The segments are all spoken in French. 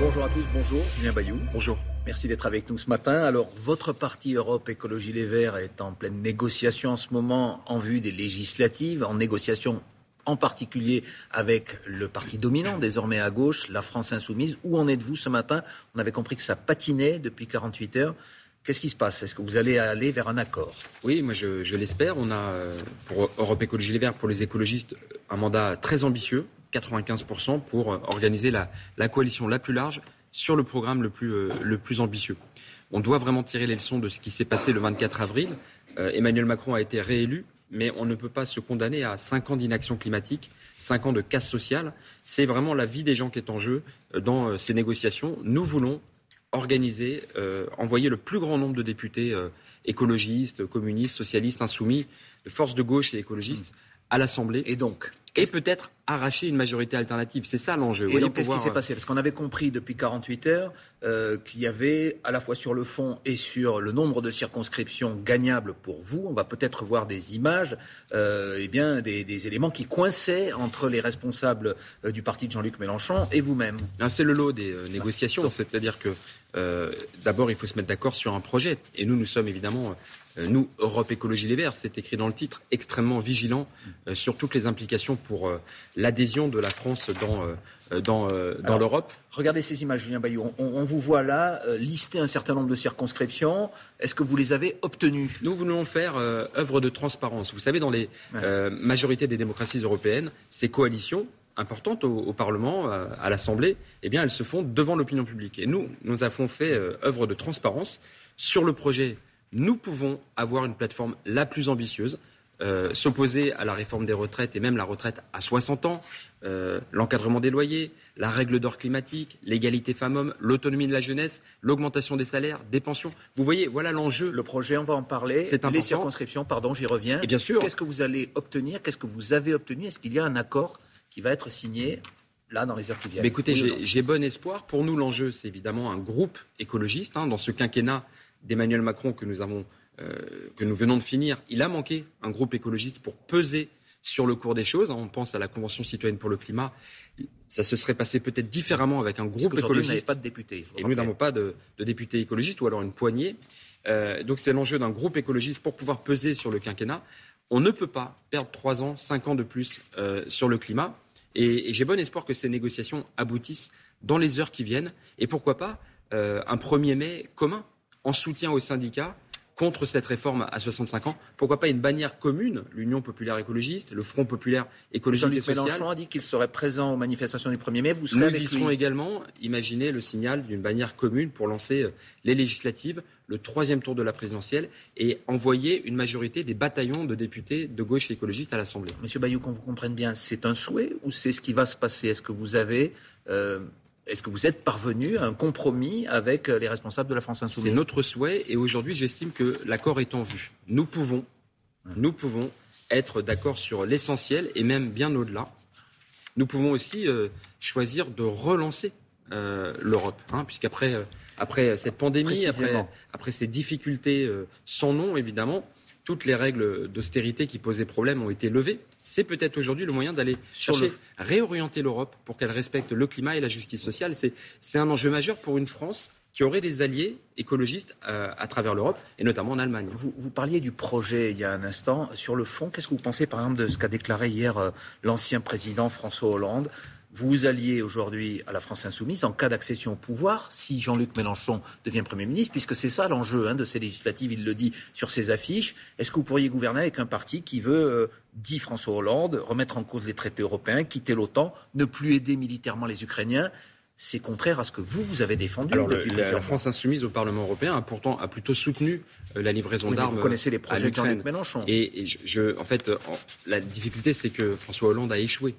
Bonjour à tous, bonjour Julien Bayou. Bonjour. Merci d'être avec nous ce matin. Alors, votre parti Europe Écologie Les Verts est en pleine négociation en ce moment en vue des législatives, en négociation en particulier avec le parti dominant désormais à gauche, la France insoumise. Où en êtes-vous ce matin? On avait compris que ça patinait depuis 48 heures. Qu'est-ce qui se passe? Est-ce que vous allez aller vers un accord? Oui, moi je, l'espère. On a euh, pour Europe Écologie Les Verts, pour les écologistes, un mandat très ambitieux, 95% pour euh, organiser la, coalition la plus large sur le programme le plus, euh, le plus ambitieux. On doit vraiment tirer les leçons de ce qui s'est passé le 24 avril. Emmanuel Macron a été réélu mais on ne peut pas se condamner à cinq ans d'inaction climatique, cinq ans de casse sociale. C'est vraiment la vie des gens qui est en jeu euh, dans euh, ces négociations. Nous voulons organiser, euh, envoyer le plus grand nombre de députés écologistes, communistes, socialistes, insoumis, de forces de gauche et écologistes mmh. à l'Assemblée. Et donc et peut-être arracher une majorité alternative. C'est ça l'enjeu. Et donc, qu'est-ce qui s'est passé? Parce qu'on avait compris depuis 48 heures euh, qu'il y avait, à la fois sur le fond et sur le nombre de circonscriptions gagnables pour vous, on va peut-être voir des images, euh, eh bien, des, éléments qui coinçaient entre les responsables euh, du parti de Jean-Luc Mélenchon et vous-même. C'est le lot des euh, négociations. C'est-à-dire que d'abord, il faut se mettre d'accord sur un projet. Et nous, nous sommes évidemment euh, nous, Europe Écologie Les Verts, c'est écrit dans le titre, extrêmement vigilant euh, sur toutes les implications pour euh, l'adhésion de la France dans, dans, dans l'Europe. Regardez ces images, Julien Bayou. On, vous voit là lister un certain nombre de circonscriptions. Est-ce que vous les avez obtenues? Nous voulons faire œuvre de transparence. Vous savez, dans les majorités des démocraties européennes, ces coalitions importantes au, Parlement, à, l'Assemblée, eh bien, elles se font devant l'opinion publique. Et nous, nous avons fait œuvre de transparence sur le projet nous pouvons avoir une plateforme la plus ambitieuse, euh, s'opposer à la réforme des retraites et même la retraite à 60 ans, euh, l'encadrement des loyers, la règle d'or climatique, l'égalité femmes-hommes, l'autonomie de la jeunesse, l'augmentation des salaires, des pensions. Vous voyez, voilà l'enjeu. Le projet, on va en parler. C'est Les circonscriptions, pardon, j'y reviens. Et bien sûr. Qu'est-ce que vous allez obtenir? Qu'est-ce que vous avez obtenu? Est-ce qu'il y a un accord qui va être signé là dans les heures qui viennent? Écoutez, j'ai bon espoir. Pour nous, l'enjeu, c'est évidemment un groupe écologiste. Hein, dans ce quinquennat, d'Emmanuel Macron que nous, avons, euh, que nous venons de finir, il a manqué un groupe écologiste pour peser sur le cours des choses. On pense à la Convention citoyenne pour le climat. Ça se serait passé peut-être différemment avec un groupe écologiste. Vous pas de députés. Et nous n'avons pas de, députés écologistes ou alors une poignée. Euh, donc c'est l'enjeu d'un groupe écologiste pour pouvoir peser sur le quinquennat. On ne peut pas perdre trois ans, cinq ans de plus euh, sur le climat. Et, j'ai bon espoir que ces négociations aboutissent dans les heures qui viennent. Et pourquoi pas un 1er mai commun en soutien aux syndicats contre cette réforme à 65 ans. Pourquoi pas une bannière commune, l'Union populaire écologiste, le Front populaire écologique et social. Mélenchon a dit qu'il serait présent aux manifestations du 1er mai. Vous serez Nous y serons également. Imaginez le signal d'une bannière commune pour lancer euh, les législatives, le troisième tour de la présidentielle et envoyer une majorité des bataillons de députés de gauche et écologistes à l'Assemblée. Monsieur Bayou, qu'on vous comprenne bien, c'est un souhait ou c'est ce qui va se passer? Est-ce que vous avez euh, est-ce que vous êtes parvenu à un compromis avec euh, les responsables de la France Insoumise? C'est notre souhait et aujourd'hui j'estime que l'accord est en vue. Nous pouvons, nous pouvons être d'accord sur l'essentiel et même bien au-delà. Nous pouvons aussi euh, choisir de relancer euh, l'Europe, hein, puisqu'après après cette pandémie, après, après, ces difficultés sans nom évidemment, toutes les règles d'austérité qui posaient problème ont été levées. C'est peut-être aujourd'hui le moyen d'aller chercher, réorienter l'Europe pour qu'elle respecte le climat et la justice sociale. C'est un enjeu majeur pour une France qui aurait des alliés écologistes euh, à travers l'Europe, et notamment en Allemagne. Vous, vous, parliez du projet il y a un instant. Sur le fond, qu'est-ce que vous pensez, par exemple, de ce qu'a déclaré hier euh, l'ancien président François Hollande vous vous alliez aujourd'hui à la France insoumise en cas d'accession au pouvoir, si Jean-Luc Mélenchon devient Premier ministre, puisque c'est ça l'enjeu hein, de ces législatives, il le dit sur ses affiches. Est-ce que vous pourriez gouverner avec un parti qui veut, euh, dit François Hollande, remettre en cause les traités européens, quitter l'OTAN, ne plus aider militairement les Ukrainiens? C'est contraire à ce que vous, vous avez défendu. Alors, la, France insoumise au Parlement européen a pourtant a plutôt soutenu euh, la livraison d'armes. Vous connaissez les projets de Jean-Luc Mélenchon. Et, je, en fait, la difficulté, c'est que François Hollande a échoué.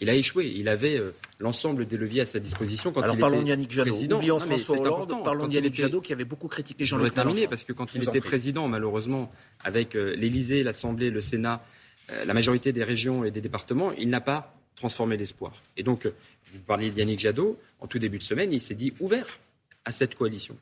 Il a échoué. Il avait euh, l'ensemble des leviers à sa disposition quand Alors, il parlons était Yannick Jadot. président. Oublions François Hollande, parlons Yannick Jadot qui avait beaucoup critiqué Jean-Luc terminé parce que quand il était président, malheureusement, avec euh, l'Élysée, l'Assemblée, le Sénat, euh, la majorité des régions et des départements, il n'a pas transformé l'espoir. Et donc, vous parliez de Yannick Jadot, en tout début de semaine, il s'est dit ouvert à cette coalition.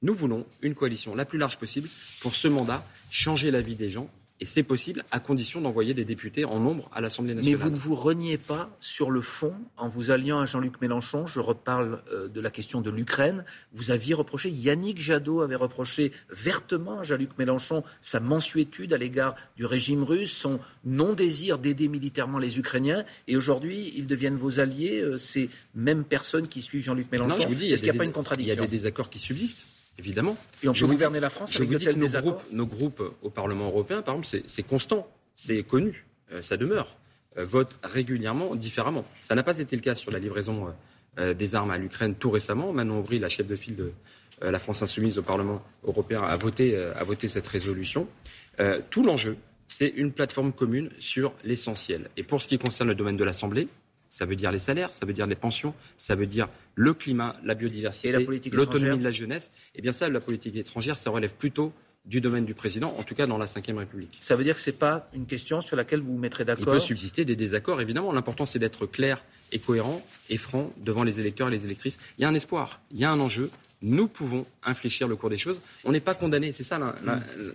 Nous voulons une coalition la plus large possible pour ce mandat, changer la vie des gens Et c'est possible à condition d'envoyer des députés en nombre à l'Assemblée nationale. Mais vous ne vous reniez pas sur le fond en vous alliant à Jean-Luc Mélenchon. Je reparle euh, de la question de l'Ukraine. Vous aviez reproché, Yannick Jadot avait reproché vertement à Jean-Luc Mélenchon sa mansuétude à l'égard du régime russe, son non-désir d'aider militairement les Ukrainiens. Et aujourd'hui, ils deviennent vos alliés, euh, ces mêmes personnes qui suivent Jean-Luc Mélenchon. Est-ce qu'il n'y a, pas une contradiction? Il y a des désaccords qui subsistent évidemment. Et on peut gouverner la France avec de tels nos groupes, nos groupes au Parlement européen, par exemple, c'est constant, c'est connu, euh, ça demeure, euh, votent régulièrement différemment. Ça n'a pas été le cas sur la livraison euh, des armes à l'Ukraine tout récemment. Manon Aubry, la chef de file de la France insoumise au Parlement européen, a voté, a voté cette résolution. tout l'enjeu, c'est une plateforme commune sur l'essentiel. Et pour ce qui concerne le domaine de l'Assemblée, ça veut dire les salaires, ça veut dire les pensions, ça veut dire le climat, la biodiversité, l'autonomie de la jeunesse. Eh bien ça, la politique étrangère, ça relève plutôt du domaine du président, en tout cas dans la Ve République. Ça veut dire que ce n'est pas une question sur laquelle vous vous mettrez d'accord Il peut subsister des désaccords, évidemment. L'important, c'est d'être clair et cohérent et franc devant les électeurs et les électrices. Il y a un espoir, il y a un enjeu. Nous pouvons infléchir le cours des choses. On n'est pas condamné, c'est ça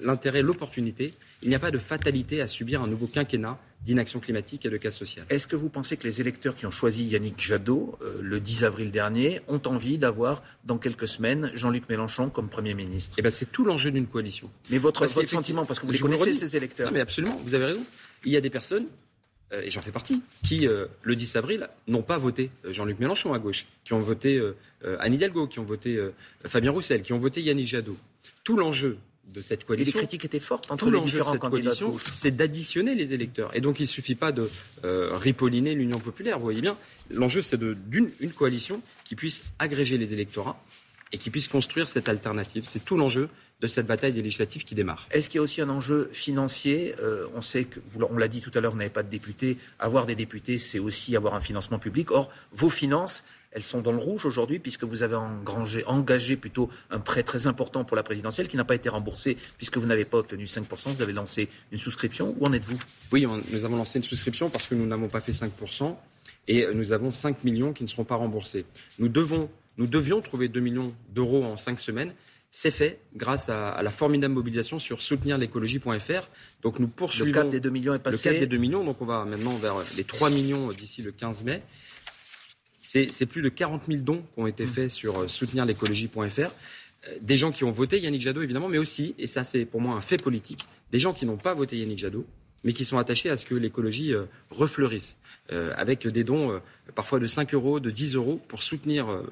l'intérêt, l'opportunité. Il n'y a pas de fatalité à subir un nouveau quinquennat d'inaction climatique et de casse sociale. Est-ce que vous pensez que les électeurs qui ont choisi Yannick Jadot euh, le 10 avril dernier ont envie d'avoir dans quelques semaines Jean-Luc Mélenchon comme Premier ministre? Eh bien, c'est tout l'enjeu d'une coalition. Mais votre, sentiment, parce que vous les connaissez, ces électeurs? Non, mais absolument, vous avez raison. Il y a des personnes, et j'en fais partie, qui, euh, le 10 avril, n'ont pas voté Jean-Luc Mélenchon à gauche, qui ont voté Anne Hidalgo, qui ont voté Fabien Roussel, qui ont voté Yannick Jadot. Tout l'enjeu de cette coalition. Et les critiques étaient fortes entre les différents candidats C'est d'additionner les électeurs. Et donc il ne suffit pas de euh, ripolliner l'Union populaire. Vous voyez bien, l'enjeu c'est d'une une coalition qui puisse agréger les électorats et qui puisse construire cette alternative. C'est tout l'enjeu de cette bataille des législatives qui démarre. Est-ce qu'il y a aussi un enjeu financier euh, On sait que, on l'a dit tout à l'heure, vous n'avez pas de députés. Avoir des députés, c'est aussi avoir un financement public. Or, vos finances, elles sont dans le rouge aujourd'hui puisque vous avez engrangé, engagé plutôt un prêt très important pour la présidentielle qui n'a pas été remboursé puisque vous n'avez pas obtenu 5%. Vous avez lancé une souscription. Où en êtes-vous? Oui, nous avons lancé une souscription parce que nous n'avons pas fait 5% et nous avons 5 millions qui ne seront pas remboursés. Nous, devons, nous devions trouver 2 millions d'euros en 5 semaines. C'est fait grâce à, la formidable mobilisation sur soutenirlécologie.fr. Donc nous poursuivons. Le cap des 2 millions est passé. Le cap des 2 millions, donc on va maintenant vers les 3 millions d'ici le 15 mai. C'est plus de 40 000 dons qui ont été faits sur euh, soutenirlécologie.fr. Euh, des gens qui ont voté Yannick Jadot, évidemment, mais aussi, et ça c'est pour moi un fait politique, des gens qui n'ont pas voté Yannick Jadot, mais qui sont attachés à ce que l'écologie euh, refleurisse, avec des dons parfois de 5 euros, de 10 euros, pour soutenir,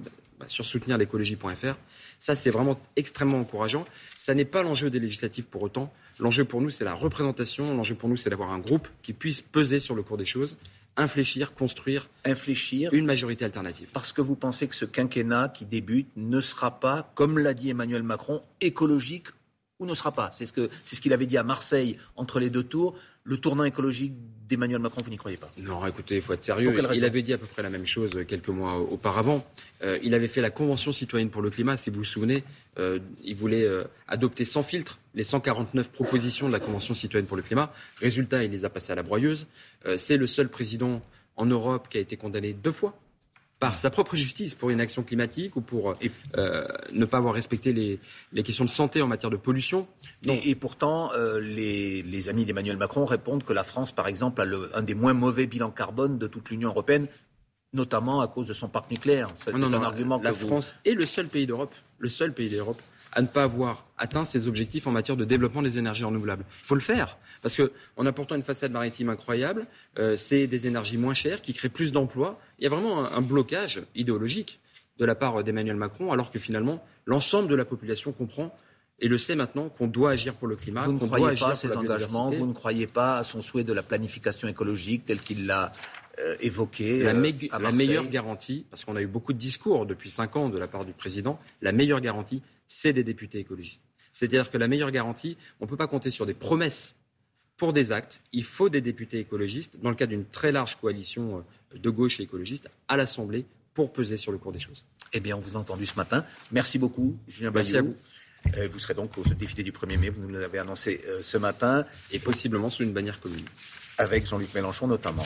bah, sur soutenirlécologie.fr. Ça, c'est vraiment extrêmement encourageant. Ça n'est pas l'enjeu des législatives pour autant. L'enjeu pour nous, c'est la représentation. L'enjeu pour nous, c'est d'avoir un groupe qui puisse peser sur le cours des choses infléchir, construire infléchir, une majorité alternative. Parce que vous pensez que ce quinquennat qui débute ne sera pas, comme l'a dit Emmanuel Macron, écologique ou ne sera pas. C'est ce qu'il ce qu'il avait dit à Marseille entre les deux tours. Le tournant écologique d'Emmanuel Macron, vous n'y croyez pas? Non, écoutez, il faut être sérieux. Il avait dit à peu près la même chose quelques mois auparavant. Euh, il avait fait la Convention citoyenne pour le climat, si vous vous souvenez. Euh, il voulait euh, adopter sans filtre les 149 propositions de la Convention citoyenne pour le climat. Résultat, il les a passées à la broyeuse. C'est le seul président en Europe qui a été condamné deux fois par sa propre justice pour une action climatique ou pour euh, ne pas avoir respecté les, questions de santé en matière de pollution. Et, pourtant, euh, les, amis d'Emmanuel Macron répondent que la France, par exemple, a un des moins mauvais bilans carbone de toute l'Union européenne, notamment à cause de son parc nucléaire. C'est un argument la France est le seul pays d'Europe, le seul pays d'Europe à ne pas avoir atteint ses objectifs en matière de développement des énergies renouvelables. Il faut le faire, parce qu'en apportant une façade maritime incroyable, euh, c'est des énergies moins chères qui créent plus d'emplois. Il y a vraiment un, blocage idéologique de la part d'Emmanuel Macron, alors que finalement, l'ensemble de la population comprend et le sait maintenant qu'on doit agir pour le climat. Vous ne croyez pas à ses engagements, vous ne croyez pas à son souhait de la planification écologique tel qu'il l'a euh, évoqué. La, euh, la meilleure garantie, parce qu'on a eu beaucoup de discours depuis cinq ans de la part du président, la meilleure garantie, c'est des députés écologistes. C'est-à-dire que la meilleure garantie, on ne peut pas compter sur des promesses pour des actes. Il faut des députés écologistes, dans le cadre d'une très large coalition euh, de gauche et écologiste, à l'Assemblée, pour peser sur le cours des choses. Eh bien, on vous a entendu ce matin. Merci beaucoup, Julien Merci à vous. Euh, vous serez donc au défilé du 1er mai, vous nous l'avez annoncé euh, ce matin. Et possiblement sous une bannière commune. Avec Jean-Luc Mélenchon notamment.